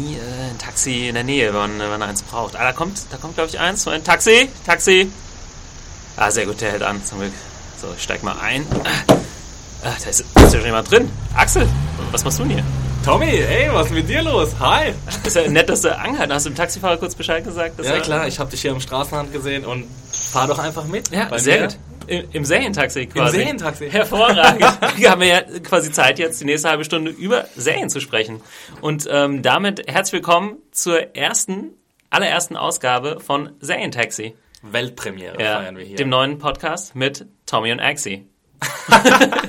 nie äh, ein Taxi in der Nähe, wenn man, wenn man eins braucht. Ah, da kommt, da kommt glaube ich eins. Ein Taxi, Taxi. Ah, sehr gut, der hält an, zum Glück. So, ich steig mal ein. Ah, da ist, ist ja schon jemand drin. Axel, was machst du denn hier? Tommy, ey, was ist mit dir los? Hi. Ist ja nett, dass du angehalten hast. Hast du dem Taxifahrer kurz Bescheid gesagt? Ja er- klar, ich habe dich hier am Straßenrand gesehen und fahr doch einfach mit. Ja, sehr mir. gut. Im, Im Serientaxi quasi. Serientaxi. Hervorragend. Wir haben ja quasi Zeit jetzt, die nächste halbe Stunde über Serien zu sprechen. Und ähm, damit herzlich willkommen zur ersten, allerersten Ausgabe von Serientaxi. Weltpremiere Ja, feiern wir hier. dem neuen Podcast mit Tommy und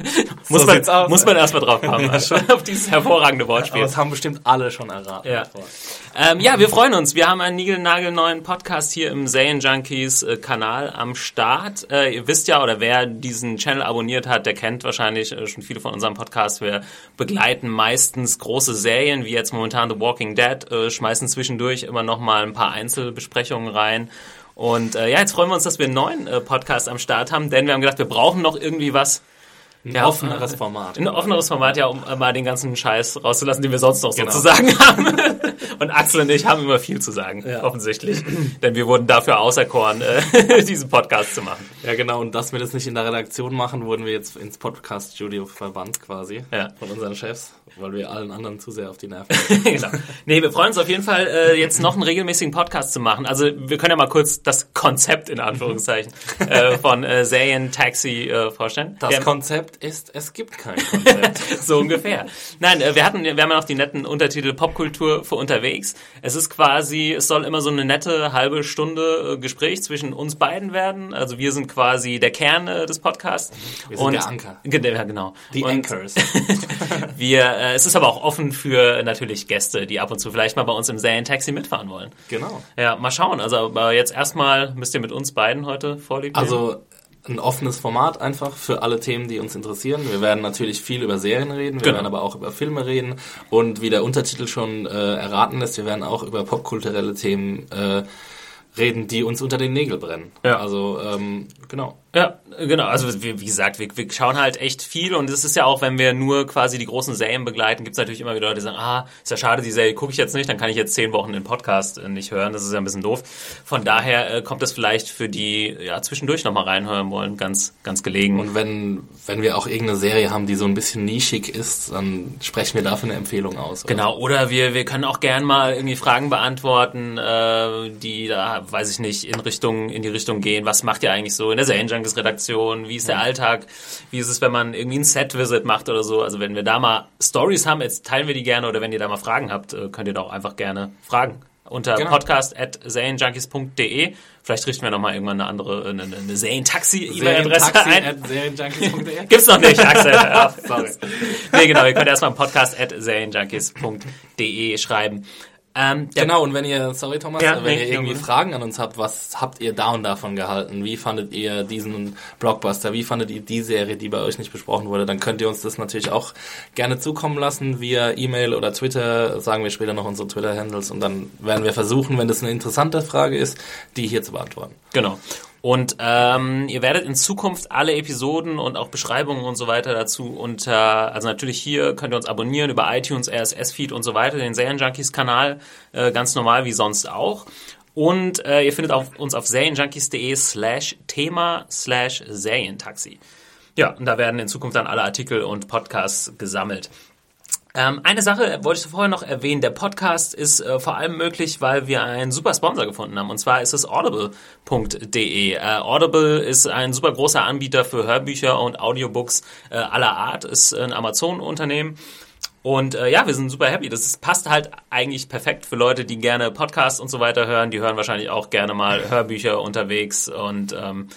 So muss man, aus. muss man erstmal drauf kommen, auf dieses hervorragende Aber Wortspiel. das haben bestimmt alle schon erraten. Ja. Ähm, ja, wir freuen uns. Wir haben einen niegelnagelneuen Podcast hier im Serienjunkies äh, Kanal am Start. Äh, ihr wisst ja, oder wer diesen Channel abonniert hat, der kennt wahrscheinlich äh, schon viele von unserem Podcast. Wir begleiten meistens große Serien, wie jetzt momentan The Walking Dead, äh, schmeißen zwischendurch immer noch mal ein paar Einzelbesprechungen rein. Und äh, ja, jetzt freuen wir uns, dass wir einen neuen äh, Podcast am Start haben, denn wir haben gedacht, wir brauchen noch irgendwie was, Ein Ja, offeneres Format. ein offeneres Format, ja, um äh, mal den ganzen Scheiß rauszulassen, den wir sonst noch so Genau. zu sagen haben. Und Axel und ich haben immer viel zu sagen, Ja. offensichtlich. Denn wir wurden dafür auserkoren, äh, diesen Podcast zu machen. Ja, genau. Und dass wir das nicht in der Redaktion machen, wurden wir jetzt ins Podcast-Studio verbannt quasi. Ja. Von unseren Chefs, weil wir allen anderen zu sehr auf die Nerven genau. Nee, wir freuen uns auf jeden Fall, äh, jetzt noch einen regelmäßigen Podcast zu machen. Also wir können ja mal kurz das Konzept in Anführungszeichen äh, von äh, Serien Taxi äh, vorstellen. Das wir, Konzept ist, es gibt kein Konzept. so ungefähr. Nein, äh, wir hatten, wir haben ja noch die netten Untertitel Popkultur für unterwegs. Es ist quasi, es soll immer so eine nette halbe Stunde äh, Gespräch zwischen uns beiden werden. Also wir sind quasi der Kern des Podcasts. Wir sind der Anker. Ja, genau. Die Und Anchors. Wir, äh, es ist aber auch offen für natürlich Gäste, die ab und zu vielleicht mal bei uns im Serientaxi mitfahren wollen. genau. Ja, mal schauen. Also aber jetzt erstmal müsst ihr mit uns beiden heute vorlieb nehmen. Also ein offenes Format einfach für alle Themen, die uns interessieren. Wir werden natürlich viel über Serien reden, wir Genau. werden aber auch über Filme reden und wie der Untertitel schon äh, erraten lässt, wir werden auch über popkulturelle Themen äh, reden, die uns unter den Nägeln brennen. Ja. Also ähm, genau. Ja, genau. Also wie, wie gesagt, wir, wir schauen halt echt viel und es ist ja auch, wenn wir nur quasi die großen Serien begleiten, gibt es natürlich immer wieder Leute, die sagen, ah, ist ja schade, die Serie gucke ich jetzt nicht, dann kann ich jetzt zehn Wochen den Podcast äh, nicht hören. Das ist ja ein bisschen doof. Von daher äh, kommt das vielleicht für die ja zwischendurch nochmal reinhören wollen, ganz, ganz gelegen. Und wenn, wenn wir auch irgendeine Serie haben, die so ein bisschen nischig ist, dann sprechen wir dafür eine Empfehlung aus. oder Genau, oder wir, wir können auch gern mal irgendwie Fragen beantworten, äh, die da, weiß ich nicht, in Richtung, in die Richtung gehen. Was macht ihr eigentlich so in der Serienjunkies-Redaktion? Wie ist der Alltag? Wie ist es, wenn man irgendwie ein Set-Visit macht oder so? Also wenn wir da mal Stories haben, jetzt teilen wir die gerne oder wenn ihr da mal Fragen habt, äh, könnt ihr da auch einfach gerne fragen. Unter Genau. podcast.serienjunkies.de. Vielleicht richten wir nochmal irgendwann eine andere, eine, eine so. Serientaxi-E-Mail-Adresse Serientaxi ein. serienjunkies.de. Gibt's noch nicht, Axel. Ach, sorry. Nee, genau, ihr könnt erstmal podcast at serienjunkies.de schreiben. Ähm, Genau, und wenn ihr, sorry Thomas, Ja, wenn nee, ihr irgendwie ja. Fragen an uns habt, was habt ihr da und davon gehalten? Wie fandet ihr diesen Blockbuster? Wie fandet ihr die Serie, die bei euch nicht besprochen wurde? Dann könnt ihr uns das natürlich auch gerne zukommen lassen via E-Mail oder Twitter. Sagen wir später noch unsere Twitter-Handles und dann werden wir versuchen, wenn das eine interessante Frage ist, die hier zu beantworten. Genau. Und ähm, ihr werdet in Zukunft alle Episoden und auch Beschreibungen und so weiter dazu unter, also natürlich hier könnt ihr uns abonnieren über iTunes, RSS-Feed und so weiter, den Serienjunkies-Kanal, äh, ganz normal wie sonst auch. Und äh, ihr findet auf, uns auf serienjunkies.de slash Thema slash Serientaxi. Ja, und da werden in Zukunft dann alle Artikel und Podcasts gesammelt. Ähm, eine Sache wollte ich vorher noch erwähnen. Der Podcast ist äh, vor allem möglich, weil wir einen super Sponsor gefunden haben. Und zwar ist es audible.de. Äh, Audible ist ein super großer Anbieter für Hörbücher und Audiobooks äh, aller Art. Ist ein Amazon-Unternehmen. Und äh, ja, wir sind super happy. Das ist, passt halt eigentlich perfekt für Leute, die gerne Podcasts und so weiter hören. Die hören wahrscheinlich auch gerne mal Hörbücher unterwegs. Und ähm,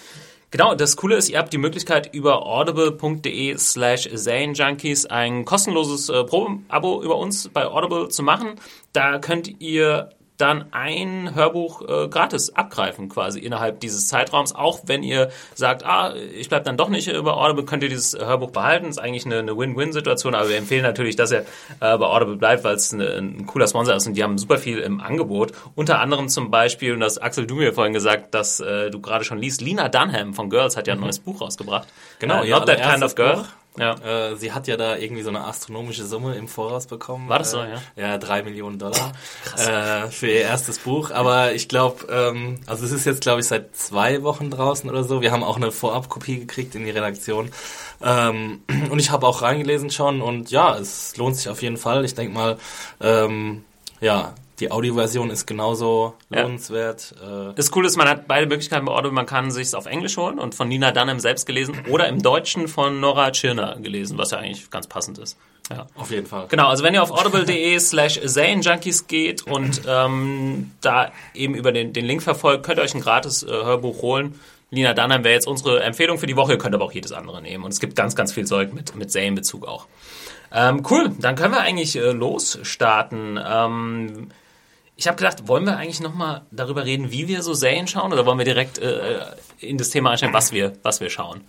genau, das Coole ist, ihr habt die Möglichkeit über audible.de slash Junkies ein kostenloses äh, Probe-Abo über uns bei Audible zu machen. Da könnt ihr dann ein Hörbuch äh, gratis abgreifen quasi innerhalb dieses Zeitraums. Auch wenn ihr sagt, ah, ich bleibe dann doch nicht über Audible, könnt ihr dieses Hörbuch behalten. Ist eigentlich eine, eine Win-Win-Situation, aber wir empfehlen natürlich, dass er äh, bei Audible bleibt, weil es ein cooler Sponsor ist und die haben super viel im Angebot. Unter anderem zum Beispiel, und das Axel, du mir vorhin gesagt, dass äh, du gerade schon liest, Lina Dunham von Girls hat ja ein mhm. neues Buch rausgebracht. Genau, äh, ja, Not That Kind of Girl. Buch. Ja. Äh, sie hat ja da irgendwie so eine astronomische Summe im Voraus bekommen. War das so, äh, ja? Ja, drei Millionen Dollar äh, für ihr erstes Buch. Aber ich glaube, ähm, also es ist jetzt, glaube ich, seit zwei Wochen draußen oder so. Wir haben auch eine Vorabkopie gekriegt in die Redaktion. Ähm, und ich habe auch reingelesen schon und ja, es lohnt sich auf jeden Fall. Ich denke mal, ähm, ja, die Audioversion ist genauso lohnenswert. Ja. Äh das Coole ist, man hat beide Möglichkeiten bei Audible. Man kann sich auf Englisch holen und von Nina Dunham selbst gelesen oder im Deutschen von Nora Tschirner gelesen, was ja eigentlich ganz passend ist. Ja. Auf jeden Fall. Genau, also wenn ihr auf audible.de slash Junkies geht und ähm, da eben über den, den Link verfolgt, könnt ihr euch ein gratis äh, Hörbuch holen. Nina Dunham wäre jetzt unsere Empfehlung für die Woche. Ihr könnt aber auch jedes andere nehmen. Und es gibt ganz, ganz viel Zeug mit, mit Zane-Bezug auch. Ähm, cool, dann können wir eigentlich äh, losstarten. Ähm, ich habe gedacht, wollen wir eigentlich nochmal darüber reden, wie wir so Serien schauen oder wollen wir direkt äh, in das Thema einsteigen, was wir, was wir schauen?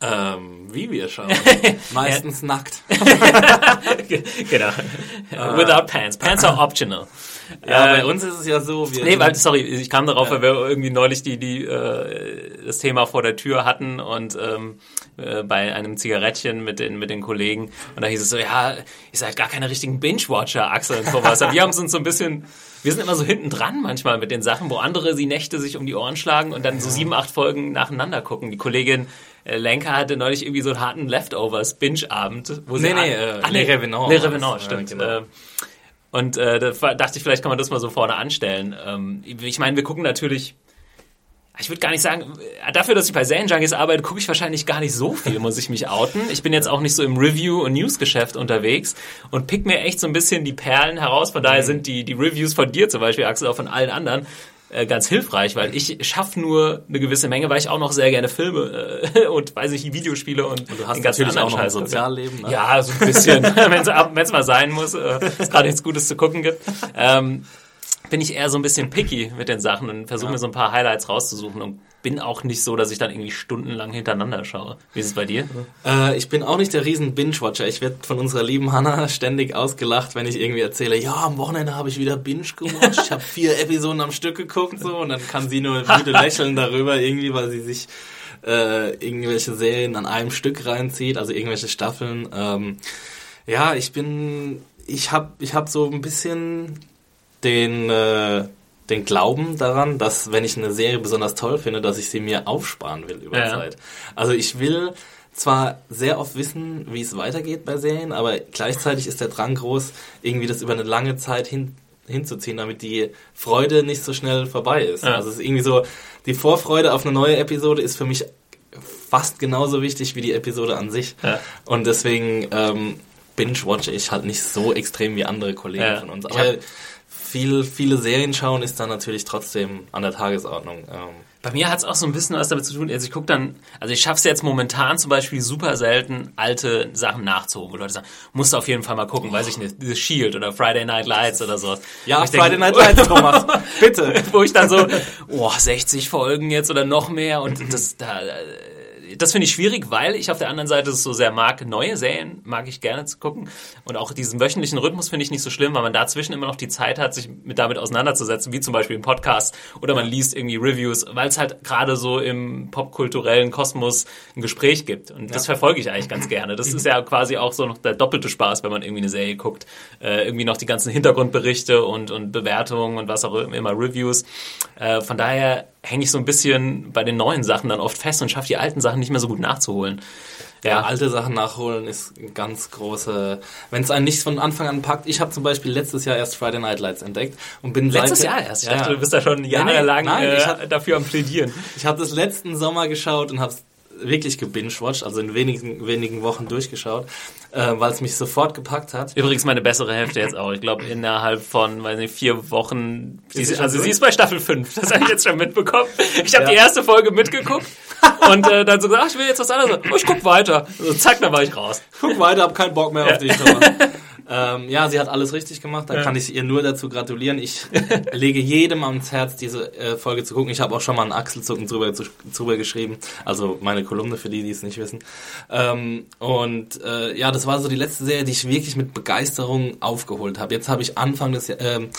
Ähm, wie wir schauen. Meistens nackt. genau. Uh, Without pants. Pants are optional. Ja, äh, bei uns ist es ja so. Wir nee, weil, sorry, ich kam darauf, ja. weil wir irgendwie neulich die, die, äh, das Thema vor der Tür hatten und ähm, äh, bei einem Zigarettchen mit den, mit den Kollegen. Und da hieß es so, ja, ihr seid gar keine richtigen Binge-Watcher, Axel und sowas. wir haben uns so ein bisschen, wir sind immer so hinten dran manchmal mit den Sachen, wo andere die Nächte sich um die Ohren schlagen und dann so sieben, acht Folgen nacheinander gucken. Die Kollegin äh, Lenker hatte neulich irgendwie so einen harten Leftovers-Binge-Abend. Wo nee, nee, äh, Le Revenant. Le Revenant, stimmt. Ja, genau. Äh, und äh, da dachte ich, vielleicht kann man das mal so vorne anstellen. Ähm, ich meine, wir gucken natürlich ich würde gar nicht sagen, dafür, dass ich bei Junkies arbeite, gucke ich wahrscheinlich gar nicht so viel, muss ich mich outen. Ich bin jetzt auch nicht so im Review- und Newsgeschäft unterwegs und pick mir echt so ein bisschen die Perlen heraus. Von daher mhm. sind die, die Reviews von dir zum Beispiel, Axel, auch von allen anderen, äh, ganz hilfreich, weil ich schaffe nur eine gewisse Menge, weil ich auch noch sehr gerne Filme äh, und weiß ich Videospiele und, und du hast natürlich auch noch ein Sozialleben. Ne? Ja, so ein bisschen, wenn es mal sein muss, äh, es gerade nichts Gutes zu gucken gibt. Ähm, bin ich eher so ein bisschen picky mit den Sachen und versuche ja. mir so ein paar Highlights rauszusuchen und bin auch nicht so, dass ich dann irgendwie stundenlang hintereinander schaue. Wie ist es bei dir? Äh, ich bin auch nicht der riesen Binge-Watcher. Ich werde von unserer lieben Hannah ständig ausgelacht, wenn ich irgendwie erzähle, ja, am Wochenende habe ich wieder Binge gewatcht. Ich habe vier Episoden am Stück geguckt so und dann kann sie nur müde lächeln darüber irgendwie, weil sie sich äh, irgendwelche Serien an einem Stück reinzieht, also irgendwelche Staffeln. Ähm, ja, ich bin, ich habe ich hab so ein bisschen den, äh, den Glauben daran, dass wenn ich eine Serie besonders toll finde, dass ich sie mir aufsparen will über ja. Zeit. Also ich will zwar sehr oft wissen, wie es weitergeht bei Serien, aber gleichzeitig ist der Drang groß, irgendwie das über eine lange Zeit hin, hinzuziehen, damit die Freude nicht so schnell vorbei ist. Ja. Also es ist irgendwie so, die Vorfreude auf eine neue Episode ist für mich fast genauso wichtig wie die Episode an sich. Ja. Und deswegen ähm, binge-watche ich halt nicht so extrem wie andere Kollegen ja. von uns. Aber viel, viele Serien schauen ist dann natürlich trotzdem an der Tagesordnung. Ähm. Bei mir hat es auch so ein bisschen was damit zu tun. Also ich gucke dann, also ich schaffe es jetzt momentan zum Beispiel super selten, alte Sachen nachzuholen. Wo Leute sagen, musst du auf jeden Fall mal gucken, oh. weiß ich nicht, The Shield oder Friday Night Lights oder sowas. Ja, Friday denke, Night Lights, Thomas, bitte. Wo ich dann so, oh, 60 Folgen jetzt oder noch mehr und das, da, das finde ich schwierig, weil ich auf der anderen Seite es so sehr mag. Neue Serien mag ich gerne zu gucken. Und auch diesen wöchentlichen Rhythmus finde ich nicht so schlimm, weil man dazwischen immer noch die Zeit hat, sich mit damit auseinanderzusetzen, wie zum Beispiel im Podcast oder man liest irgendwie Reviews, weil es halt gerade so im popkulturellen Kosmos ein Gespräch gibt. Und ja. das verfolge ich eigentlich ganz gerne. Das ist ja quasi auch so noch der doppelte Spaß, wenn man irgendwie eine Serie guckt. Äh, irgendwie noch die ganzen Hintergrundberichte und, und Bewertungen und was auch immer, Reviews. Äh, von daher hänge ich so ein bisschen bei den neuen Sachen dann oft fest und schaffe die alten Sachen nicht mehr so gut nachzuholen. Ja, ja alte Sachen nachholen ist ein ganz große. Wenn es einen nicht von Anfang an packt. Ich habe zum Beispiel letztes Jahr erst Friday Night Lights entdeckt und bin letztes seitdem, Jahr erst. Ich ja, dachte, du bist da schon jahrelang nein, nein, äh, hab, dafür am plädieren. Ich habe das letzten Sommer geschaut und habe wirklich gebingewatcht, also in wenigen, wenigen Wochen durchgeschaut, äh, weil es mich sofort gepackt hat. Übrigens meine bessere Hälfte jetzt auch. Ich glaube, innerhalb von, weiß nicht, vier Wochen. Sie Ist also sie ist bei Staffel 5. Das habe ich jetzt schon mitbekommen. Ich habe Ja. die erste Folge mitgeguckt und äh, dann so gesagt, ach, ich will jetzt was anderes. Oh, ich guck weiter. So, zack, dann war ich raus. Guck weiter, hab keinen Bock mehr auf dich. Ähm, ja, sie hat alles richtig gemacht. Da kann ich ihr nur dazu gratulieren. Ich lege jedem ans Herz, diese äh, Folge zu gucken. Ich habe auch schon mal einen Achselzucken drüber, zu, drüber geschrieben. Also meine Kolumne für die, die es nicht wissen. Ähm, und äh, ja, das war so die letzte Serie, die ich wirklich mit Begeisterung aufgeholt habe. Jetzt habe ich Anfang des ähm,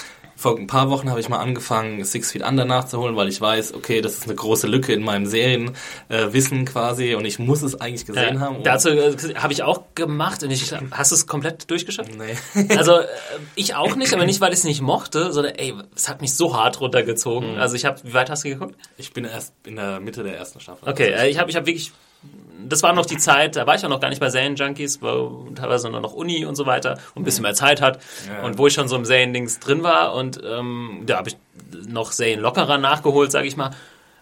vor ein paar Wochen habe ich mal angefangen, Six Feet Under nachzuholen, weil ich weiß, okay, das ist eine große Lücke in meinem Serienwissen äh, quasi und ich muss es eigentlich gesehen haben. Und- Dazu äh, habe ich auch gemacht und ich hast du es komplett durchgeschafft? Nee. Also äh, ich auch nicht, aber nicht, weil ich es nicht mochte, sondern ey, es hat mich so hart runtergezogen. Also ich habe, wie weit hast du geguckt? Ich bin erst in der Mitte der ersten Staffel. Okay, äh, ich habe ich hab wirklich, das war noch die Zeit, da war ich auch noch gar nicht bei Serienjunkies, war teilweise nur noch Uni und so weiter und ein bisschen mehr Zeit hat Ja. und wo ich schon so im Seriendings drin war und ähm, da habe ich noch Serien lockerer nachgeholt, sage ich mal.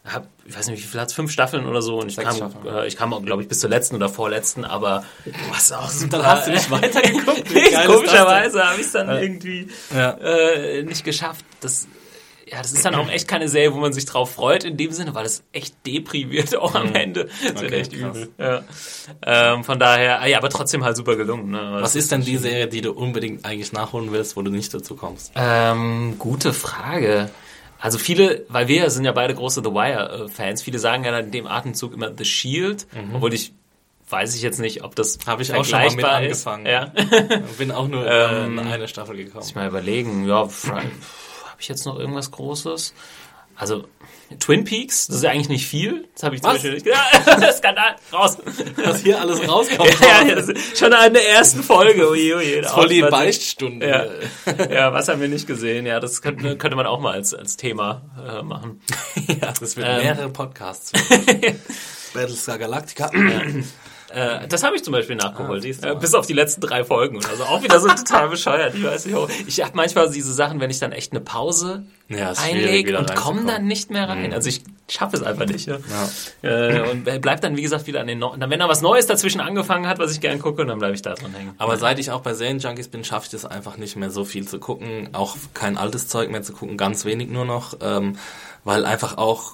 Hab, ich weiß nicht, wie viel hat's fünf Staffeln oder so und ich Sechs kam, äh, ich kam auch, glaube ich, bis zur letzten oder vorletzten, aber was auch super. Dann hast du nicht weitergeguckt. Komischerweise habe ich es dann irgendwie Ja. äh, nicht geschafft. Das, ja, das ist dann auch echt keine Serie, wo man sich drauf freut in dem Sinne, weil es echt deprimiert auch am Ende. Das wird Mhm. Okay, echt krass. übel. Ja. Ähm, von daher, ah ja, aber trotzdem halt super gelungen. Ne? Was ist denn die Serie, die du unbedingt eigentlich nachholen willst, wo du nicht dazu kommst? Ähm, gute Frage. Also viele, weil wir sind ja beide große The Wire-Fans, viele sagen ja dann in dem Atemzug immer The Shield, obwohl ich weiß ich jetzt nicht, ob das Mhm. Habe ich auch schon mal mit vergleichbar ist. angefangen. Ja. Bin auch nur Ähm, äh, in eine Staffel gekommen. Mal überlegen, ja, habe ich jetzt noch irgendwas Großes? Also Twin Peaks, das ist ja eigentlich nicht viel. Das habe ich zum Was? Beispiel nicht. Ja, Skandal, raus. Dass hier alles rauskommt. ja, ja, schon an der ersten Folge. Ui, ui, Voll die. Beichtstunde. Ja. ja, was haben wir nicht gesehen? Ja, das könnte, könnte man auch mal als, als Thema äh, machen. Ja, das wird Ähm. mehrere Podcasts. Battlestar Galactica. Äh, das habe ich zum Beispiel nachgeholt. Ah, äh, bis auf die letzten drei Folgen oder so. Auch wieder so total bescheuert. Ich weiß nicht, warum. Ich habe manchmal diese Sachen, wenn ich dann echt eine Pause Ja, einlege und komme dann nicht mehr rein. Also ich schaffe es einfach nicht. Ja. Ja. Äh, und bleibt dann, wie gesagt, wieder an den dann Wenn da was Neues dazwischen angefangen hat, was ich gern gucke, dann bleibe ich da dran hängen. Aber seit ich auch bei Serienjunkies bin, schaffe ich es einfach nicht mehr so viel zu gucken. Auch kein altes Zeug mehr zu gucken, ganz wenig nur noch. Ähm, weil einfach auch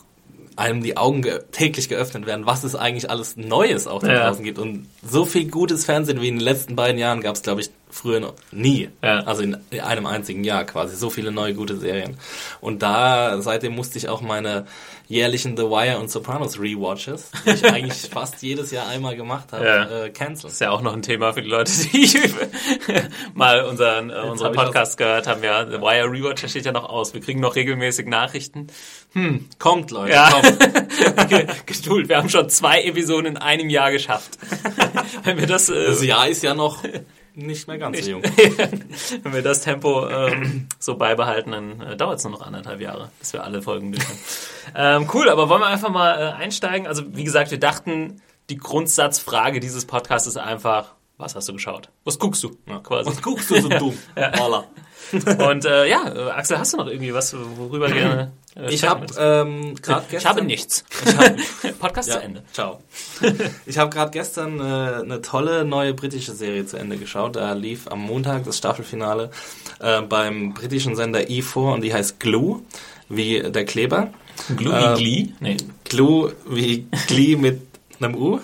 einem die Augen ge täglich geöffnet werden, was es eigentlich alles Neues auch da Ja. draußen gibt. Und so viel gutes Fernsehen wie in den letzten beiden Jahren gab es, glaube ich, früher noch nie. Ja. Also in einem einzigen Jahr quasi. So viele neue gute Serien. Und da, seitdem musste ich auch meine jährlichen The Wire und Sopranos Rewatches, die ich eigentlich fast jedes Jahr einmal gemacht habe, Ja. äh, canceln. ist ja auch noch ein Thema für die Leute, die mal unseren, äh, unseren hab Podcast gehört haben. Ja, The Wire Rewatch steht ja noch aus. Wir kriegen noch regelmäßig Nachrichten. Kommt, Leute, Ja. kommt. Ge- Geduld, wir haben schon zwei Episoden in einem Jahr geschafft. Wenn wir das, äh, Das Jahr ist ja noch nicht mehr ganz so jung. wenn wir das Tempo ähm, so beibehalten, dann äh, dauert es nur noch anderthalb Jahre, bis wir alle Folgen durch ähm, cool, aber wollen wir einfach mal äh, einsteigen? Also wie gesagt, wir dachten, die Grundsatzfrage dieses Podcasts ist einfach, was hast du geschaut? Was guckst du? Ja, quasi. Was guckst du so dumm? Voila. Und äh, ja, äh, Axel, hast du noch irgendwie was, worüber gerne äh, Ich sprechen habe würdest? ähm, gerade gestern... ich habe nichts. Podcast Ja, zu Ende. Ciao. Ich habe gerade gestern äh, eine tolle neue britische Serie zu Ende geschaut. Da lief am Montag das Staffelfinale äh, beim britischen Sender E4 und die heißt Glue, wie der Kleber. Glue Ähm, Glee? Nee. Glue wie Glee mit einem U.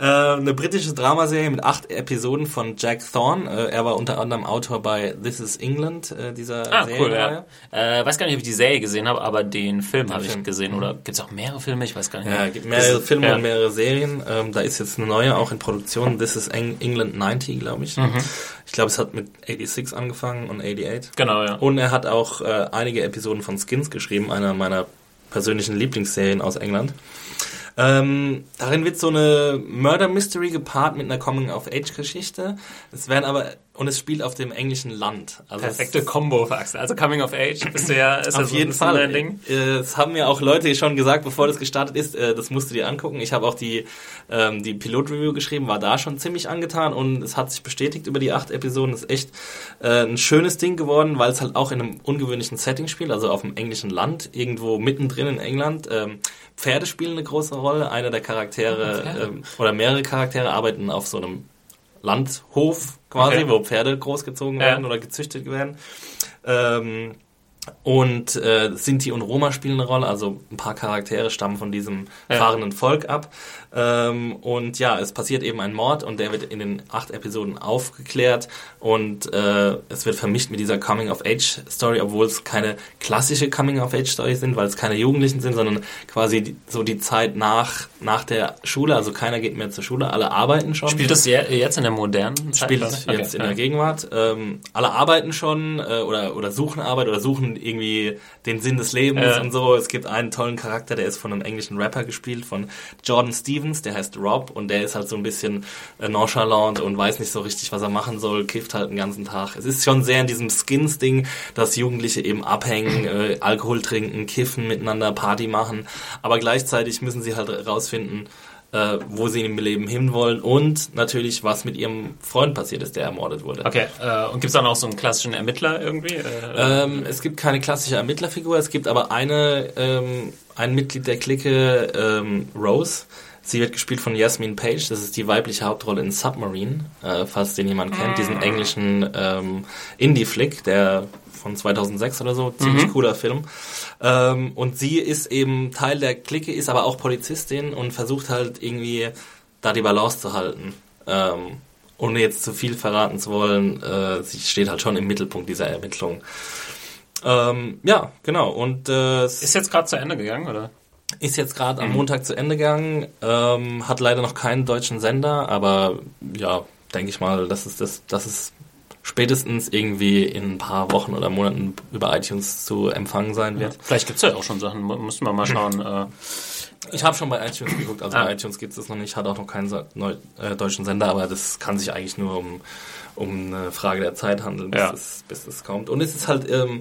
Äh, eine britische Dramaserie mit acht Episoden von Jack Thorne. Äh, er war unter anderem Autor bei This is England, äh, dieser Ah, cool, Serienreihe. ja. Äh, weiß gar nicht, ob ich die Serie gesehen habe, aber den Film habe ich gesehen. Oder gibt es auch mehrere Filme? Ich weiß gar nicht. Ja, gibt mehrere Das- Filme ja. und mehrere Serien. Ähm, da ist jetzt eine neue auch in Produktion. This is Eng England 90, glaube ich. Mhm. Ich glaube, es hat mit 86 angefangen und 88. Genau, ja. Und er hat auch äh, einige Episoden von Skins geschrieben, einer meiner persönlichen Lieblingsserien aus England. Ähm, darin wird so eine Murder Mystery gepaart mit einer Coming-of-Age-Geschichte. Es werden aber und es spielt auf dem englischen Land. Also Perfekte Combo für Axel. Also Coming of Age bist du ja, ist auf ja so jeden Fall. Dein Ding. Es haben mir auch Leute schon gesagt, bevor das gestartet ist, äh, das musst du dir angucken. Ich habe auch die, ähm, die Pilot-Review geschrieben, war da schon ziemlich angetan und es hat sich bestätigt über die acht Episoden. Das ist echt äh, ein schönes Ding geworden, weil es halt auch in einem ungewöhnlichen Setting spielt, also auf dem englischen Land, irgendwo mittendrin in England. Ähm, Pferde spielen eine große Rolle. Einer der Charaktere ähm, oder mehrere Charaktere arbeiten auf so einem Landhof quasi, okay. wo Pferde großgezogen werden ja. oder gezüchtet werden. Ähm, und äh, Sinti und Roma spielen eine Rolle, also ein paar Charaktere stammen von diesem ja. fahrenden Volk ab. Ähm, und ja, es passiert eben ein Mord und der wird in den acht Episoden aufgeklärt und äh, es wird vermischt mit dieser Coming-of-Age-Story, obwohl es keine klassische Coming-of-Age-Story sind, weil es keine Jugendlichen sind, sondern quasi die, so die Zeit nach, nach der Schule. Also keiner geht mehr zur Schule, alle arbeiten schon. Spielt das jetzt in der modernen Zeit? Spielt okay. jetzt in der Gegenwart. Ähm, alle arbeiten schon äh, oder, oder suchen Arbeit oder suchen irgendwie den Sinn des Lebens äh. und so. Es gibt einen tollen Charakter, der ist von einem englischen Rapper gespielt, von Jordan Stevens, der heißt Rob und der ist halt so ein bisschen äh, nonchalant und weiß nicht so richtig, was er machen soll, kifft halt den ganzen Tag. Es ist schon sehr in diesem Skins-Ding, dass Jugendliche eben abhängen, äh, Alkohol trinken, kiffen, miteinander Party machen, aber gleichzeitig müssen sie halt rausfinden, äh, wo sie im Leben hinwollen und natürlich, was mit ihrem Freund passiert ist, der ermordet wurde. Okay, äh, und gibt es dann auch so einen klassischen Ermittler irgendwie? Äh, ähm, es gibt keine klassische Ermittlerfigur, es gibt aber eine, ähm, ein Mitglied der Clique, ähm, Rose. Sie wird gespielt von Yasmin Page, das ist die weibliche Hauptrolle in Submarine, äh, falls den jemand kennt, diesen ah. englischen ähm, Indie-Flick, der von 2006 oder so, ziemlich mhm. cooler Film. Ähm, und sie ist eben Teil der Clique, ist aber auch Polizistin und versucht halt irgendwie da die Balance zu halten. Ähm, ohne jetzt zu viel verraten zu wollen, äh, sie steht halt schon im Mittelpunkt dieser Ermittlung. Ähm, ja, genau. Und äh, ist jetzt gerade zu Ende gegangen, oder? Ist jetzt gerade mhm. am Montag zu Ende gegangen. Ähm, hat leider noch keinen deutschen Sender, aber ja, denke ich mal, das ist das, das ist spätestens irgendwie in ein paar Wochen oder Monaten über iTunes zu empfangen sein wird. Ja, vielleicht gibt es ja auch schon Sachen, müssen wir mal schauen. Äh. Ich habe schon bei iTunes geguckt, also ah. bei iTunes gibt es das noch nicht, hat auch noch keinen neu, äh, deutschen Sender, aber das kann sich eigentlich nur um, um eine Frage der Zeit handeln, bis, ja. das, bis das kommt. Und es ist halt ähm,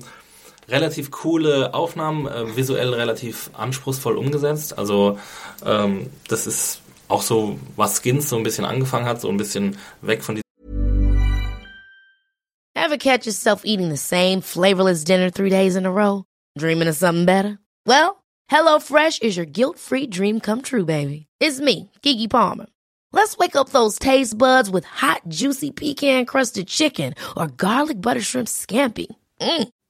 relativ coole Aufnahmen, äh, visuell relativ anspruchsvoll umgesetzt. Also ähm, das ist auch so, was Skins so ein bisschen angefangen hat, so ein bisschen weg von Ever catch yourself eating the same flavorless dinner three days in a row? Dreaming of something better? Well, HelloFresh is your guilt-free dream come true, baby. It's me, Kiki Palmer. Let's wake up those taste buds with hot, juicy pecan-crusted chicken or garlic butter shrimp scampi. Mm.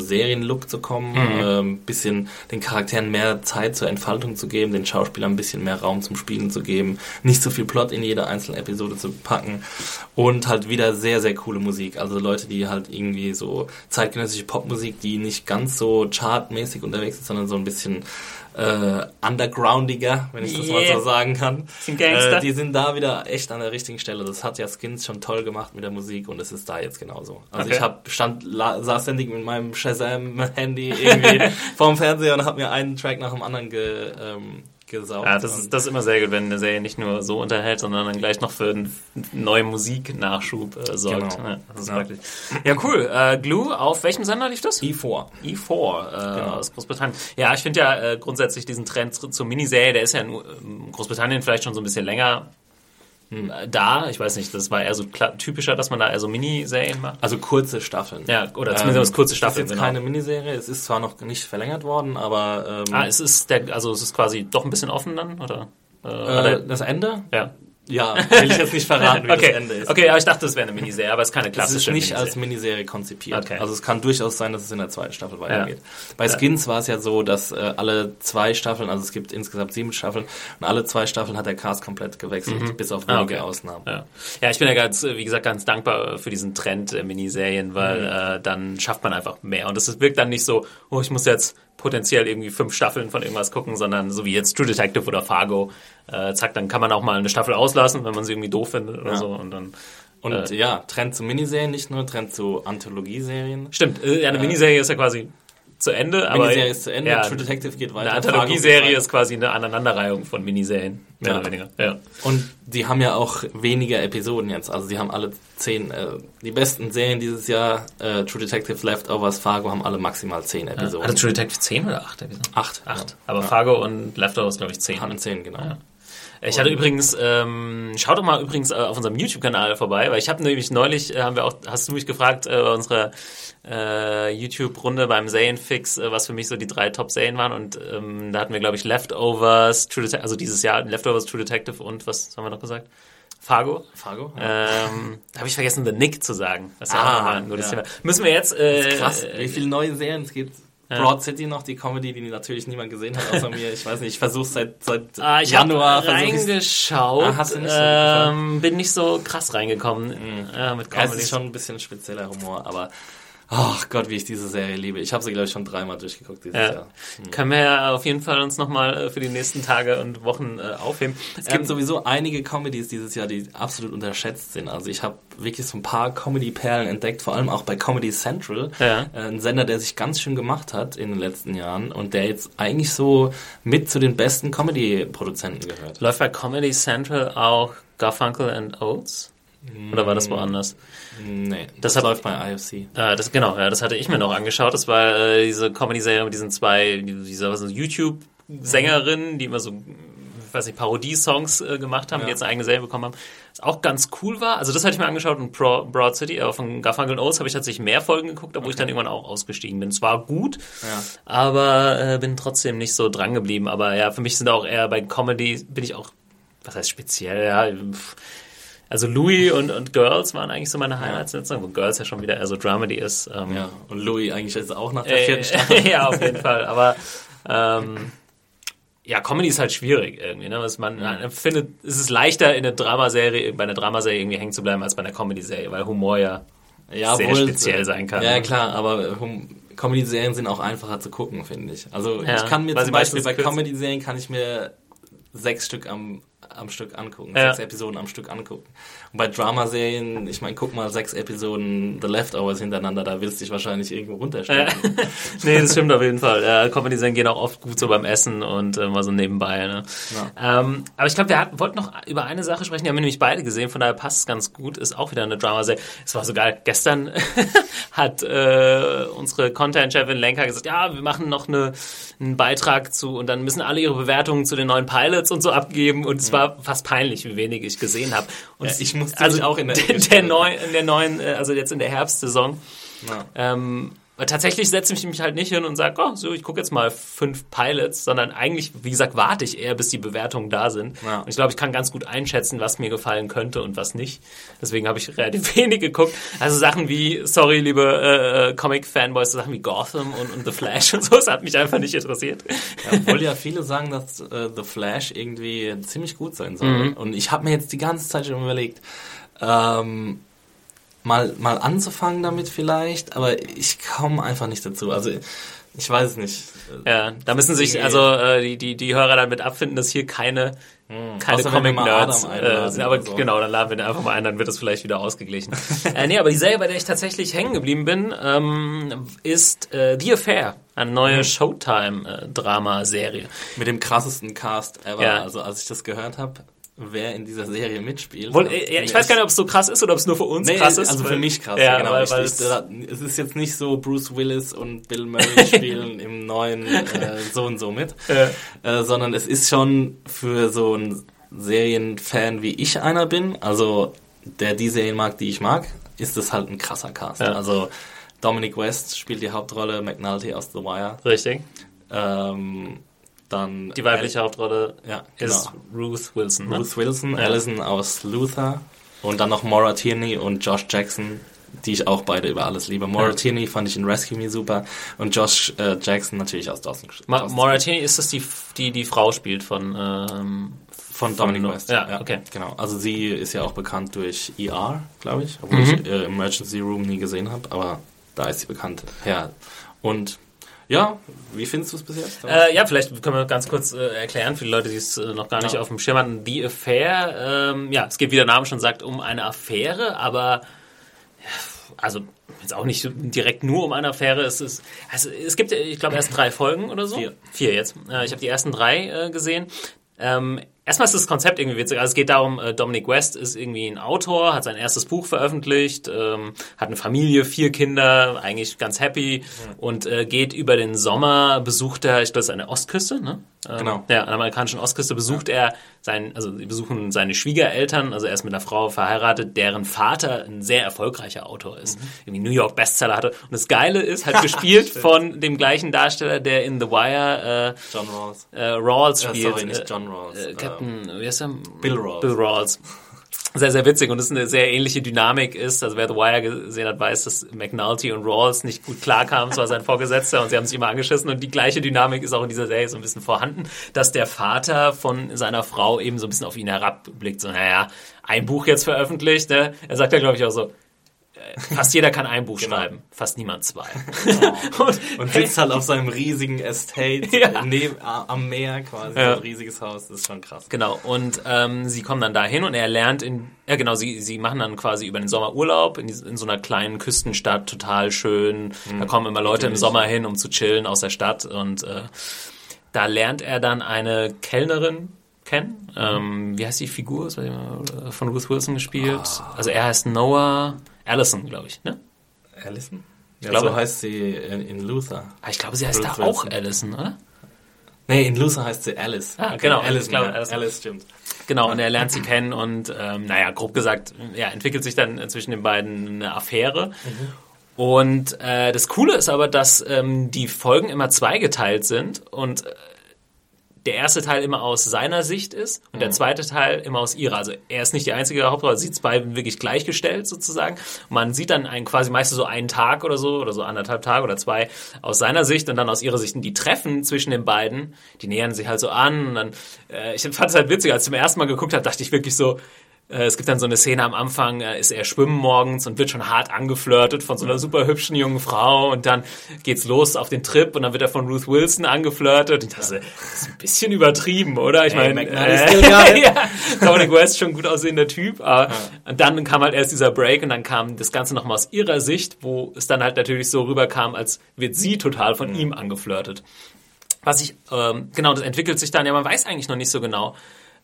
Serienlook zu kommen, mhm. ähm, bisschen den Charakteren mehr Zeit zur Entfaltung zu geben, den Schauspielern ein bisschen mehr Raum zum Spielen zu geben, nicht so viel Plot in jede einzelne Episode zu packen und halt wieder sehr, sehr coole Musik. Also Leute, die halt irgendwie so zeitgenössische Popmusik, die nicht ganz so chartmäßig unterwegs ist, sondern so ein bisschen äh, undergroundiger, wenn ich das yeah. mal so sagen kann. Äh, die sind da wieder echt an der richtigen Stelle. Das hat ja Skins schon toll gemacht mit der Musik und es ist da jetzt genauso. Also okay. ich hab, stand, saß ständig mit meinem Shazam-Handy irgendwie vorm Fernseher und habe mir einen Track nach dem anderen ge, ähm, gesaugt. Ja, das ist, das ist immer sehr gut, wenn eine Serie nicht nur so unterhält, sondern dann gleich noch für einen neuen Musiknachschub äh, sorgt. Genau. Ja, das ist ja. Ja, cool. Äh, Glue, auf welchem Sender lief das? E4. E4 äh, genau. aus Großbritannien. Ja, ich finde ja äh, grundsätzlich diesen Trend zur Miniserie, der ist ja in Großbritannien vielleicht schon so ein bisschen länger da, ich weiß nicht, das war eher so typischer, dass man da eher so Miniserien macht. Also kurze Staffeln. Ja, oder zumindest ähm, kurze Staffeln. Es ist jetzt genau. keine Miniserie, es ist zwar noch nicht verlängert worden, aber... Ähm, ah, es ist der, also es ist quasi doch ein bisschen offen dann, oder? Äh, äh, das Ende? Ja. Ja, will ich jetzt nicht verraten, wie okay. das Ende ist. Okay, aber ich dachte, es wäre eine Miniserie, aber es ist keine klassische Es ist nicht Miniserie. als Miniserie konzipiert. Okay. Also es kann durchaus sein, dass es in der zweiten Staffel weitergeht. Ja. Bei Skins ja. war es ja so, dass äh, alle zwei Staffeln, also es gibt insgesamt sieben Staffeln, und alle zwei Staffeln hat der Cast komplett gewechselt, mhm. bis auf wenige ah, okay. Ausnahmen. Ja. ja, ich bin ja ganz, wie gesagt, ganz dankbar für diesen Trend äh, Miniserien, weil mhm. äh, dann schafft man einfach mehr. Und es wirkt dann nicht so, oh, ich muss jetzt potenziell irgendwie fünf Staffeln von irgendwas gucken, sondern so wie jetzt True Detective oder Fargo, äh, zack, dann kann man auch mal eine Staffel auslassen, wenn man sie irgendwie doof findet oder ja. so und dann Und Äh, ja, Trend zu Miniserien, nicht nur Trend zu Anthologieserien. Stimmt, äh, ja, eine Miniserie ist ja quasi zu Ende, aber Miniserie ist zu Ende, Ja, True Detective geht weiter. eine Anthologieserie ist quasi eine Aneinanderreihung von Miniserien, mehr Ja. oder weniger. Ja. Und die haben ja auch weniger Episoden jetzt. Also die haben alle zehn, äh, die besten Serien dieses Jahr, äh, True Detective, Leftovers, Fargo, haben alle maximal zehn Episoden. Hatte True Detective 10 oder 8 Episoden? Acht. Acht. Ja. Aber Ja. Fargo und Leftovers, glaube ich, 10. Hatten zehn, genau. Ich hatte übrigens, ähm, schaut doch mal übrigens äh, auf unserem YouTube-Kanal vorbei, weil ich habe nämlich neulich, äh, haben wir auch, hast du mich gefragt, äh, bei unserer äh, YouTube-Runde beim Serienfix, äh, was für mich so die drei Top-Serien waren und ähm, da hatten wir, glaube ich, Leftovers, True Detective, also dieses Jahr Leftovers, True Detective und was haben wir noch gesagt? Fargo. Fargo? Ja. Ähm, da habe ich vergessen, The Nick zu sagen. Das Ah, ja ein gutes ja. Thema. Müssen wir jetzt... Äh, Krass, wie viele neue Serien es gibt. Broad City noch, die Comedy, die natürlich niemand gesehen hat, außer mir. Ich weiß nicht, ich versuche seit, seit Ah, ich Januar. habe versuch ich's- reingeschaut, Ah, hast du nicht so ähm, bin nicht so krass reingekommen äh, mit Ja, es Comedy. ist schon ein bisschen spezieller Humor, aber ach Gott, wie ich diese Serie liebe. Ich habe sie, glaube ich, schon dreimal durchgeguckt dieses ja. Jahr. Können wir ja auf jeden Fall uns nochmal äh, für die nächsten Tage und Wochen äh, aufheben. Es gibt sowieso einige Comedies dieses Jahr, die absolut unterschätzt sind. Also ich habe wirklich so ein paar Comedy-Perlen entdeckt, vor allem auch bei Comedy Central. Ja. Äh, Ein Sender, der sich ganz schön gemacht hat in den letzten Jahren und der jetzt eigentlich so mit zu den besten Comedy-Produzenten gehört. Läuft bei Comedy Central auch Garfunkel and Oates? Oder war das woanders? Nee, Das das, hab- läuft bei IFC. Äh, das genau, ja, das hatte ich mir noch angeschaut. Das war äh, diese Comedy-Serie mit diesen zwei, diese was, so YouTube-Sängerinnen, die immer so, ich weiß nicht, Parodie-Songs äh, gemacht haben, Ja. die jetzt eine eigene Serie bekommen haben. Was auch ganz cool war. Also das hatte ich mir angeschaut und Pro, Broad City, aber von Garfunkel Oates habe ich tatsächlich mehr Folgen geguckt, obwohl ich dann irgendwann auch ausgestiegen bin. Es war gut, Ja. aber äh, bin trotzdem nicht so dran geblieben. Aber ja, für mich sind auch eher bei Comedy, bin ich auch, was heißt speziell, ja, pff. Also Louis und, und Girls waren eigentlich so meine Highlights. Ja. Wo Girls ja schon wieder eher so Dramedy ist. Ähm, Ja, und Louis eigentlich ist auch nach der äh, vierten Staffel. ja, auf jeden Fall. Aber ähm, ja, Comedy ist halt schwierig irgendwie. Ne? Was man man findet, es ist leichter in einer Dramaserie, bei einer Dramaserie irgendwie hängen zu bleiben als bei einer Comedy-Serie, weil Humor ja ja, sehr obwohl es, speziell äh, sein kann. Ja, ne? klar, aber hum- Comedy-Serien sind auch einfacher zu gucken, finde ich. Also Ja, ich kann mir zum Beispiel bei Comedy-Serien kann ich mir sechs Stück am, am Stück angucken, Ja. sechs Episoden am Stück angucken. Und bei Dramaserien, ich meine, guck mal sechs Episoden The Leftovers hintereinander, da willst du dich wahrscheinlich irgendwo runterstellen. nee, das stimmt auf jeden Fall. Ja, Comedy-Serien gehen auch oft gut so beim Essen und äh, mal so nebenbei. Ne? Ähm, aber ich glaube, wir hatten- wollten noch über eine Sache sprechen, die haben wir nämlich beide gesehen, von daher passt es ganz gut. Ist auch wieder eine Drama-Serie. Es war so geil. Gestern hat äh, unsere Content-Chefin Lenka gesagt, ja, wir machen noch eine, einen Beitrag zu und dann müssen alle ihre Bewertungen zu den neuen Pilots und so abgeben und es war fast peinlich, wie wenig ich gesehen habe. Und Ja, ich musste also auch in der der, der, neuen, in der neuen, äh, also jetzt in der Herbstsaison, Ja. ähm, weil tatsächlich setze ich mich halt nicht hin und sage, oh, so, ich gucke jetzt mal fünf Pilots, sondern eigentlich, wie gesagt, warte ich eher, bis die Bewertungen da sind. Ja. Und ich glaube, ich kann ganz gut einschätzen, was mir gefallen könnte und was nicht. Deswegen habe ich relativ wenig geguckt. Also Sachen wie, sorry, liebe äh, äh, Comic-Fanboys, so Sachen wie Gotham und, und The Flash und so, das hat mich einfach nicht interessiert. Ja, obwohl ja viele sagen, dass äh, The Flash irgendwie ziemlich gut sein soll. Mhm. Und ich habe mir jetzt die ganze Zeit schon überlegt, ähm, mal, mal anzufangen damit vielleicht, aber ich komme einfach nicht dazu. Also ich weiß es nicht. Ja, da müssen sich also äh, die, die, die Hörer damit abfinden, dass hier keine, keine wir mal Comic-Nerds äh, sind. Aber so. genau, dann laden wir den einfach mal ein, dann wird das vielleicht wieder ausgeglichen. äh, nee, aber die Serie, bei der ich tatsächlich hängen geblieben bin, ähm, ist äh, The Affair. Eine neue Mhm. Showtime-Drama-Serie. Mit dem krassesten Cast ever. Ja. Also als ich das gehört habe, wer in dieser Serie mitspielt. Wohl, äh, ja, bin ich weiß gar nicht, ob es so krass ist oder ob es nur für uns Nee, krass ist. also für mich krass, Ja, genau. weil, ich, weil ich, es, da, es ist jetzt nicht so Bruce Willis und Bill Murray spielen im neuen äh, so und so mit, Ja. äh, sondern es ist schon für so einen Serienfan wie ich einer bin, also der die Serien mag, die ich mag, ist das halt ein krasser Cast. Ja. Also Dominic West spielt die Hauptrolle, McNulty aus The Wire. richtig. Ähm, dann Die weibliche Hauptrolle ja, ist genau. Ruth Wilson. Ne? Ruth Wilson, Ja. Allison aus Luther und dann noch Maura Tierney und Josh Jackson, die ich auch beide über alles liebe. Maura Ja. Tierney fand ich in Rescue Me super und Josh äh, Jackson natürlich aus Dawson. Ma Dawson's Moratini ist das die, die die Frau spielt von ähm, von Dominic von- West. ja, okay. Genau. Also sie ist ja auch bekannt durch ER, glaube ich, obwohl Mhm. ich äh, Emergency Room nie gesehen habe, aber da ist sie bekannt her. Und Ja, wie findest du es bis jetzt? Äh, ja, vielleicht können wir ganz kurz äh, erklären für die Leute, die es äh, noch gar nicht Ja. auf dem Schirm hatten. The Affair, ähm, ja, es geht, wie der Name schon sagt, um eine Affäre, aber also jetzt auch nicht direkt nur um eine Affäre. Es, ist, also, es gibt, ich glaube, erst drei Folgen oder so. Vier. Vier jetzt. Äh, ich habe die ersten drei äh, gesehen. Ähm, erstmal ist das Konzept irgendwie witzig. Also es geht darum, äh, Dominic West ist irgendwie ein Autor, hat sein erstes Buch veröffentlicht, ähm, hat eine Familie, vier Kinder, eigentlich ganz happy und äh, geht über den Sommer, besucht er, ich glaube, es ist eine Ostküste, ne? Ähm, Genau. Ja, an der amerikanischen Ostküste besucht er sein, also sie besuchen seine Schwiegereltern, also er ist mit einer Frau verheiratet, deren Vater ein sehr erfolgreicher Autor ist. Mhm. Irgendwie New York Bestseller hatte. Und das Geile ist, halt gespielt von dem gleichen Darsteller, der in The Wire äh, John Rawls. äh, Rawls Ja, spielt. sorry, nicht Äh, John Rawls. Äh, Captain, wie heißt er? Bill Rawls. Bill Rawls. Sehr, sehr witzig und es eine sehr ähnliche Dynamik ist. Also wer The Wire gesehen hat, weiß, dass McNulty und Rawls nicht gut klarkamen. Es war sein Vorgesetzter und sie haben sich immer angeschissen und die gleiche Dynamik ist auch in dieser Serie so ein bisschen vorhanden, dass der Vater von seiner Frau eben so ein bisschen auf ihn herabblickt. So, naja, ein Buch jetzt veröffentlicht. Ne? Er sagt ja, glaube ich, auch so, fast jeder kann ein Buch schreiben, fast niemand zwei. und, Und sitzt halt auf seinem riesigen Estate Ja. neben, am Meer quasi, Ja. so ein riesiges Haus, das ist schon krass. Genau, und ähm, sie kommen dann dahin und er lernt in, ja genau, sie, sie machen dann quasi über den Sommer Urlaub in, in so einer kleinen Küstenstadt, total schön. Da kommen immer Leute im Idyllisch. Sommer hin, um zu chillen aus der Stadt und äh, da lernt er dann eine Kellnerin kennen. Ähm, wie heißt die Figur? Von Ruth Wilson gespielt. Also er heißt Noah Allison, glaube ich, ne? Allison? Ja, glaube- so heißt sie in, in Luther. Ah, Ich glaube, sie heißt Ruth da auch. Allison, oder? Nee, in Luther heißt sie Alice. Ah, genau, Alice, ich glaube, ja. Alice. Alice stimmt. Genau, und er lernt sie kennen und ähm, naja, grob gesagt, ja, entwickelt sich dann zwischen den beiden eine Affäre. Und äh, das Coole ist aber, dass ähm, die Folgen immer zweigeteilt sind und äh, der erste Teil immer aus seiner Sicht ist und der zweite Teil immer aus ihrer. Also er ist nicht die einzige Hauptrolle, sieht es beiden wirklich gleichgestellt sozusagen. Man sieht dann einen quasi meistens so einen Tag oder so oder so anderthalb Tage oder zwei aus seiner Sicht und dann aus ihrer Sicht. Und die Treffen zwischen den beiden, die nähern sich halt so an. Und dann, äh, ich fand es halt witzig, als ich zum ersten Mal geguckt habe, dachte ich wirklich so, es gibt dann so eine Szene am Anfang, äh, ist er schwimmen morgens und wird schon hart angeflirtet von so einer super hübschen jungen Frau und dann geht's los auf den Trip und dann wird er von Ruth Wilson angeflirtet. Ich dachte, das ist ein bisschen übertrieben, oder? Ich meine, it. ja, Dominic West schon gut aussehender Typ, aber und dann kam halt erst dieser Break und dann kam das Ganze nochmal aus ihrer Sicht, wo es dann halt natürlich so rüberkam, als wird sie total von ihm angeflirtet. Was ich, ähm, genau, das entwickelt sich dann, ja, man weiß eigentlich noch nicht so genau.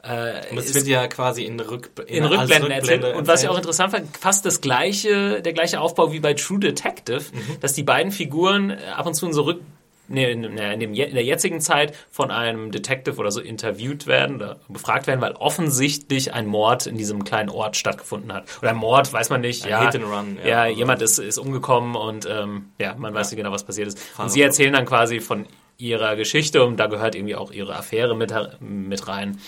Äh, Und es wird ja quasi in, Rück, in als Rückblenden erzählt. Rückblende Und was ich auch erzählt. interessant fand, fast das gleiche, der gleiche Aufbau wie bei True Detective, Mhm. dass die beiden Figuren äh, ab und zu in so Rück nee, in, in, dem, in der jetzigen Zeit von einem Detective oder so interviewt werden oder befragt werden, weil offensichtlich ein Mord in diesem kleinen Ort stattgefunden hat. Oder ein Mord, weiß man nicht. Ein ja, Hit and Run, ja. Ja, jemand ist, ist umgekommen und ähm, ja, man weiß nicht genau, was passiert ist. Und Fall sie erzählen dann quasi von ihrer Geschichte und da gehört irgendwie auch ihre Affäre mit, mit rein.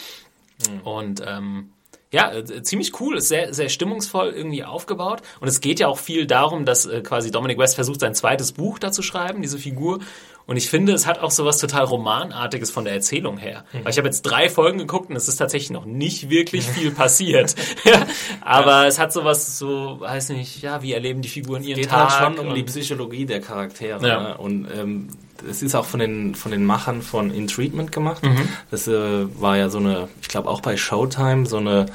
Und ähm, ja, äh, ziemlich cool, ist sehr, sehr stimmungsvoll irgendwie aufgebaut. Und es geht ja auch viel darum, dass äh, quasi Dominic West versucht, sein zweites Buch da zu schreiben, diese Figur. Und ich finde, es hat auch so was total Romanartiges von der Erzählung her. Weil ich habe jetzt drei Folgen geguckt und es ist tatsächlich noch nicht wirklich viel passiert. ja, aber es hat sowas so, weiß nicht, ja, wie erleben die Figuren ihren geht Tag. halt schon um die Psychologie der Charaktere. Ja. Ne? Und ähm, es ist auch von den, von den Machern von In Treatment gemacht. Mhm. Das äh, war ja so eine, ich glaube auch bei Showtime, so eine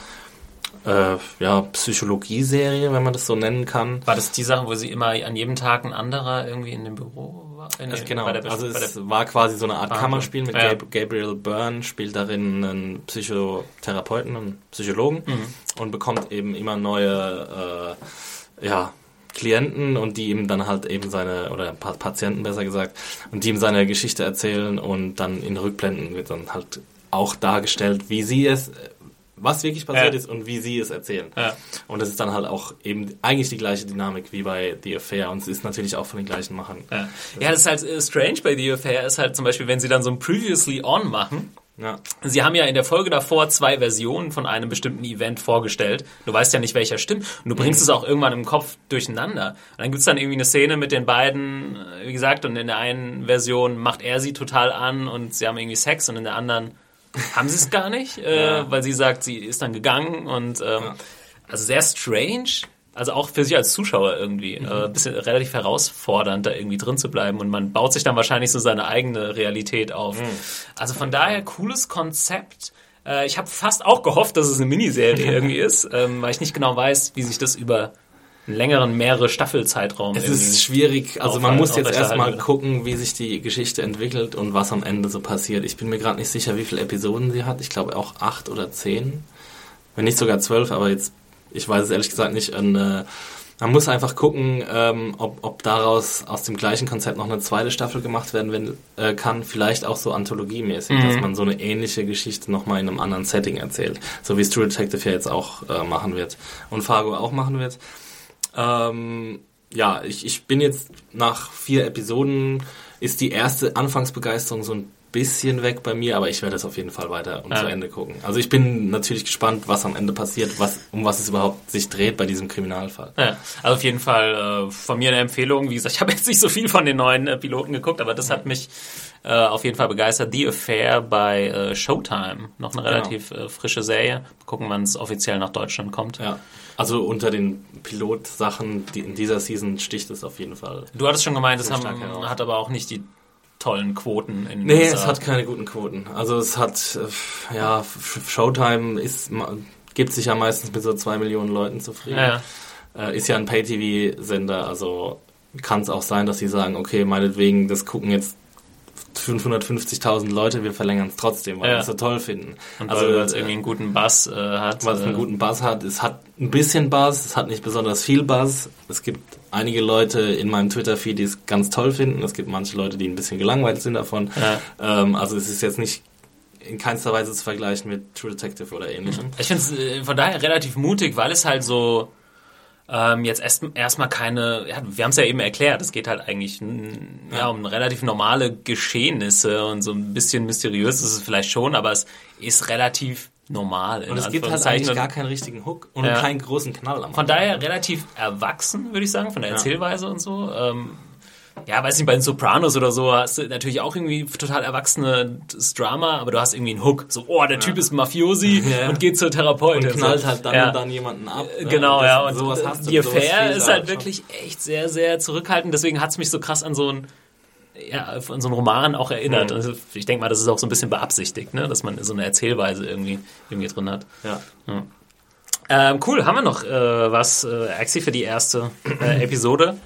äh, ja, Psychologie-Serie, wenn man das so nennen kann. War das die Sache, wo sie immer an jedem Tag ein anderer irgendwie in dem Büro war? Äh, nee, Also genau, der- also es war quasi so eine Art Kammerspiel mit ja. Gab Gabriel Byrne, spielt darin einen Psychotherapeuten, einen Psychologen Mhm. und bekommt eben immer neue äh, ja, Klienten und die ihm dann halt eben seine, oder Pa- Patienten besser gesagt, und die ihm seine Geschichte erzählen und dann in Rückblenden wird dann halt auch dargestellt, wie sie es, was wirklich passiert Ja. ist und wie sie es erzählen. Ja. Und das ist dann halt auch eben eigentlich die gleiche Dynamik wie bei The Affair und es ist natürlich auch von den gleichen Machern. Ja. ja, das ist halt äh, strange bei The Affair, ist halt zum Beispiel, wenn sie dann so ein Previously On machen. Ja. Sie haben ja in der Folge davor zwei Versionen von einem bestimmten Event vorgestellt. Du weißt ja nicht, welcher stimmt. Und du bringst es auch irgendwann im Kopf durcheinander. Und dann gibt's dann irgendwie eine Szene mit den beiden, äh, wie gesagt, und in der einen Version macht er sie total an und sie haben irgendwie Sex und in der anderen haben sie es gar nicht, äh, Ja. weil sie sagt, sie ist dann gegangen und ähm, also sehr strange. Also auch für sich als Zuschauer irgendwie, mhm. äh, bisschen relativ herausfordernd, da irgendwie drin zu bleiben. Und man baut sich dann wahrscheinlich so seine eigene Realität auf. Mhm. Also von daher, cooles Konzept. Äh, ich habe fast auch gehofft, dass es eine Miniserie irgendwie ist, ähm, weil ich nicht genau weiß, wie sich das über einen längeren, mehrere Staffelzeitraum. Es ist schwierig, also man muss jetzt erstmal gucken, wie sich die Geschichte entwickelt und was am Ende so passiert. Ich bin mir gerade nicht sicher, wie viele Episoden sie hat. Ich glaube auch acht oder zehn. Wenn nicht sogar zwölf, aber jetzt, ich weiß es ehrlich gesagt nicht. Und, äh, man muss einfach gucken, ähm, ob, ob daraus aus dem gleichen Konzept noch eine zweite Staffel gemacht werden wenn, äh, kann. Vielleicht auch so anthologiemäßig, mhm. dass man so eine ähnliche Geschichte nochmal in einem anderen Setting erzählt. So wie es True Detective ja jetzt auch äh, machen wird. Und Fargo auch machen wird. Ähm, ja, ich, ich bin jetzt nach vier Episoden, ist die erste Anfangsbegeisterung so ein bisschen weg bei mir, aber ich werde es auf jeden Fall weiter und ja. zu Ende gucken. Also ich bin natürlich gespannt, was am Ende passiert, was, um was es überhaupt sich dreht bei diesem Kriminalfall. Ja, also auf jeden Fall äh, von mir eine Empfehlung. Wie gesagt, ich habe jetzt nicht so viel von den neuen äh, Piloten geguckt, aber das hat mich äh, auf jeden Fall begeistert. The Affair bei äh, Showtime, noch eine genau. relativ genau. frische Serie. Gucken, wann es offiziell nach Deutschland kommt. Ja. Also unter den Pilotsachen die in dieser Season sticht es auf jeden Fall. Du hattest schon gemeint, es hat aber auch nicht die tollen Quoten in Nee, USA. es hat keine guten Quoten. Also es hat, äh, ja, Showtime ist, gibt sich ja meistens mit so zwei Millionen Leuten zufrieden. Ja, ja. Äh, ist ja ein Pay-TV-Sender, also kann es auch sein, dass sie sagen, okay, meinetwegen, das gucken jetzt 550.000 Leute, wir verlängern es trotzdem, weil ja. wir es so toll finden. Und also, weil es irgendwie einen guten Bass äh, hat. Weil es einen äh, guten Bass hat. Es hat ein bisschen Bass, es hat nicht besonders viel Bass. Es gibt einige Leute in meinem Twitter-Feed, die es ganz toll finden. Es gibt manche Leute, die ein bisschen gelangweilt sind davon. Ja. Ähm, also es ist jetzt nicht in keinster Weise zu vergleichen mit True Detective oder ähnlichem. Ich finde es äh, von daher relativ mutig, weil es halt so ähm, jetzt erstmal erst keine, ja, wir haben es ja eben erklärt, es geht halt eigentlich ja. um relativ normale Geschehnisse und so ein bisschen mysteriös ist es vielleicht schon, aber es ist relativ normal. Und es gibt halt eigentlich gar keinen richtigen Hook und ja. keinen großen Knall am Von daher relativ erwachsen, würde ich sagen, von der Erzählweise und so. Ähm, ja, weiß nicht, bei den Sopranos oder so hast du natürlich auch irgendwie total erwachsenes Drama, aber du hast irgendwie einen Hook. So, oh, der Typ ist Mafiosi ja. und geht zur Therapeutin. Und knallt halt dann ja. und dann jemanden ab. Ne? Genau, und das, ja. Und sowas hast du, die Affair ist halt wirklich echt sehr, sehr zurückhaltend. Deswegen hat es mich so krass an so ein ja, an so einen Roman auch erinnert. Mhm. Also ich denke mal, das ist auch so ein bisschen beabsichtigt, ne? dass man so eine Erzählweise irgendwie, irgendwie drin hat. Ja. ja. Ähm, cool, haben wir noch äh, was, äh, Axi, für die erste äh, Episode?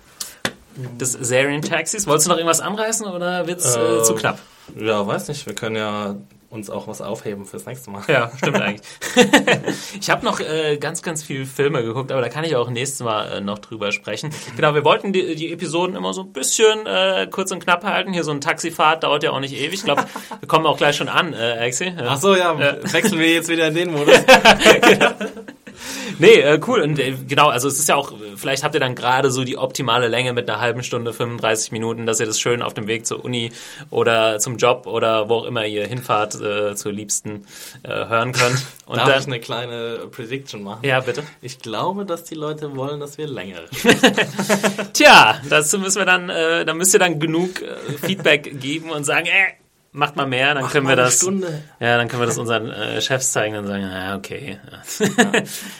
Des Serien-Taxis. Wolltest du noch irgendwas anreißen oder wird es äh, zu knapp? Ja, weiß nicht. Wir können ja uns auch was aufheben fürs nächste Mal. Ja, stimmt eigentlich. ich habe noch äh, ganz, ganz viele Filme geguckt, aber da kann ich auch nächstes Mal äh, noch drüber sprechen. Genau, wir wollten die, die Episoden immer so ein bisschen äh, kurz und knapp halten. Hier so ein Taxifahrt dauert ja auch nicht ewig. Ich glaube, wir kommen auch gleich schon an, äh, Axi. Ja. Ach so, ja, wechseln wir jetzt wieder in den Modus. genau. Nee, äh, cool. Und äh, genau, also es ist ja auch, vielleicht habt ihr dann gerade so die optimale Länge mit einer halben Stunde, 35 Minuten, dass ihr das schön auf dem Weg zur Uni oder zum Job oder wo auch immer ihr hinfahrt äh, zur Liebsten äh, hören könnt. Und Darf dann, ich eine kleine Prediction machen? Ja, bitte. Ich glaube, dass die Leute wollen, dass wir länger Tja, dazu müssen wir dann, äh, da müsst ihr dann genug äh, Feedback geben und sagen, äh, macht mal mehr, dann Mach können wir das. Stunde. Ja, dann können wir das unseren äh, Chefs zeigen und sagen, ja, okay. Ja.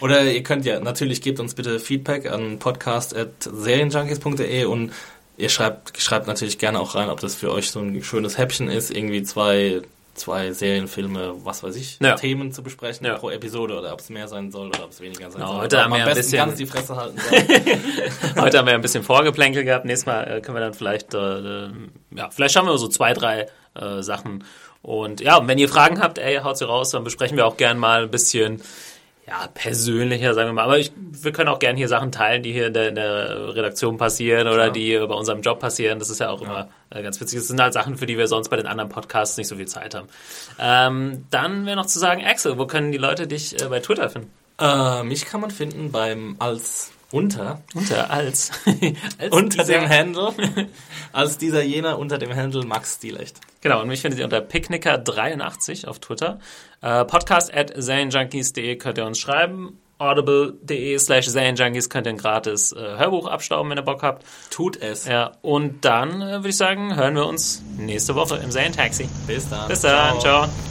Oder ihr könnt ja, natürlich gebt uns bitte Feedback an podcast.serienjunkies.de und ihr schreibt, schreibt natürlich gerne auch rein, ob das für euch so ein schönes Häppchen ist, irgendwie zwei, zwei Serienfilme, was weiß ich, ja. Themen zu besprechen ja. pro Episode oder ob es mehr sein soll oder ob es weniger sein genau, soll. Heute haben wir ein bisschen ganz die Fresse halten heute haben wir ein bisschen Vorgeplänkel gehabt. Nächstes Mal äh, können wir dann vielleicht, äh, ja, vielleicht schauen wir so zwei, drei äh, Sachen. Und ja, wenn ihr Fragen habt, ey, haut sie raus, dann besprechen wir auch gern mal ein bisschen ja, persönlicher, sagen wir mal. Aber ich, wir können auch gern hier Sachen teilen, die hier in der, in der Redaktion passieren oder Klar. die bei unserem Job passieren. Das ist ja auch ja. immer äh, ganz witzig. Das sind halt Sachen, für die wir sonst bei den anderen Podcasts nicht so viel Zeit haben. Ähm, dann wäre noch zu sagen, Axel, wo können die Leute dich äh, bei Twitter finden? Äh, mich kann man finden beim als unter. Unter, als. als unter dem Handle. als dieser jener unter dem Handle Max Stilecht. Genau, und mich findet ihr unter Picknicker83 auf Twitter. Äh, podcast at zanejunkies.de könnt ihr uns schreiben. Audible.de slash Zanejunkies könnt ihr ein gratis äh, Hörbuch abstauben, wenn ihr Bock habt. Tut es. Ja, und dann äh, würde ich sagen, hören wir uns nächste Woche im Zane Taxi. Bis dann. Bis dann. ciao. ciao.